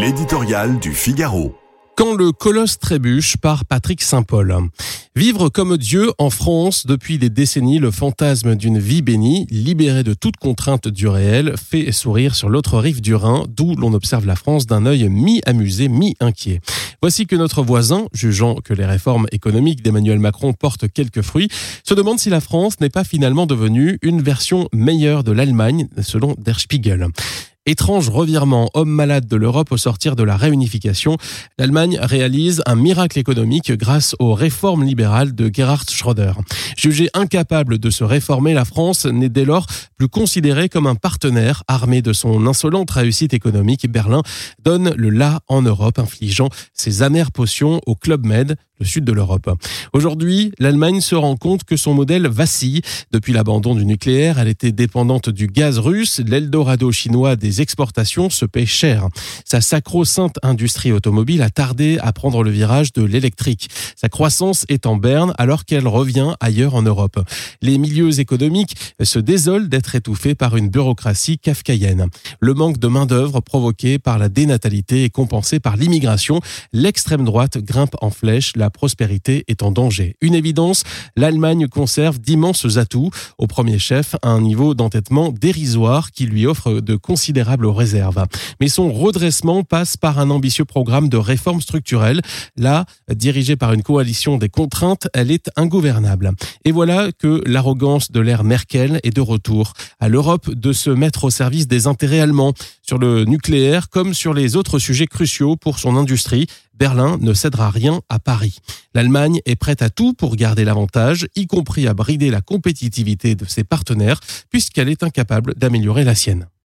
L'éditorial du Figaro. Quand le colosse trébuche par Patrick Saint-Paul. Vivre comme Dieu en France depuis des décennies, le fantasme d'une vie bénie, libérée de toute contrainte du réel, fait sourire sur l'autre rive du Rhin, d'où l'on observe la France d'un œil mi-amusé, mi-inquiet. Voici que notre voisin, jugeant que les réformes économiques d'Emmanuel Macron portent quelques fruits, se demande si la France n'est pas finalement devenue une version meilleure de l'Allemagne, selon Der Spiegel. Étrange revirement, homme malade de l'Europe au sortir de la réunification, l'Allemagne réalise un miracle économique grâce aux réformes libérales de Gerhard Schröder. Jugée incapable de se réformer, la France n'est dès lors plus considérée comme un partenaire armé de son insolente réussite économique. Berlin donne le la en Europe, infligeant ses amères potions au Club Med, le sud de l'Europe. Aujourd'hui, l'Allemagne se rend compte que son modèle vacille. Depuis l'abandon du nucléaire, elle était dépendante du gaz russe. L'Eldorado chinois des exportations se paie cher. Sa sacro-sainte industrie automobile a tardé à prendre le virage de l'électrique. Sa croissance est en berne alors qu'elle revient ailleurs en Europe. Les milieux économiques se désolent d'être étouffés par une bureaucratie kafkaïenne. Le manque de main-d'œuvre provoqué par la dénatalité est compensé par l'immigration. L'extrême droite grimpe en flèche. La prospérité est en danger. Une évidence, l'Allemagne conserve d'immenses atouts. Au premier chef, un niveau d'entêtement dérisoire qui lui offre de Mais son redressement passe par un ambitieux programme de réforme structurelle. Là, dirigé par une coalition des contraintes, elle est ingouvernable. Et voilà que l'arrogance de l'ère Merkel est de retour. À l'Europe de se mettre au service des intérêts allemands sur le nucléaire comme sur les autres sujets cruciaux pour son industrie. Berlin ne cédera rien à Paris. L'Allemagne est prête à tout pour garder l'avantage, y compris à brider la compétitivité de ses partenaires, puisqu'elle est incapable d'améliorer la sienne.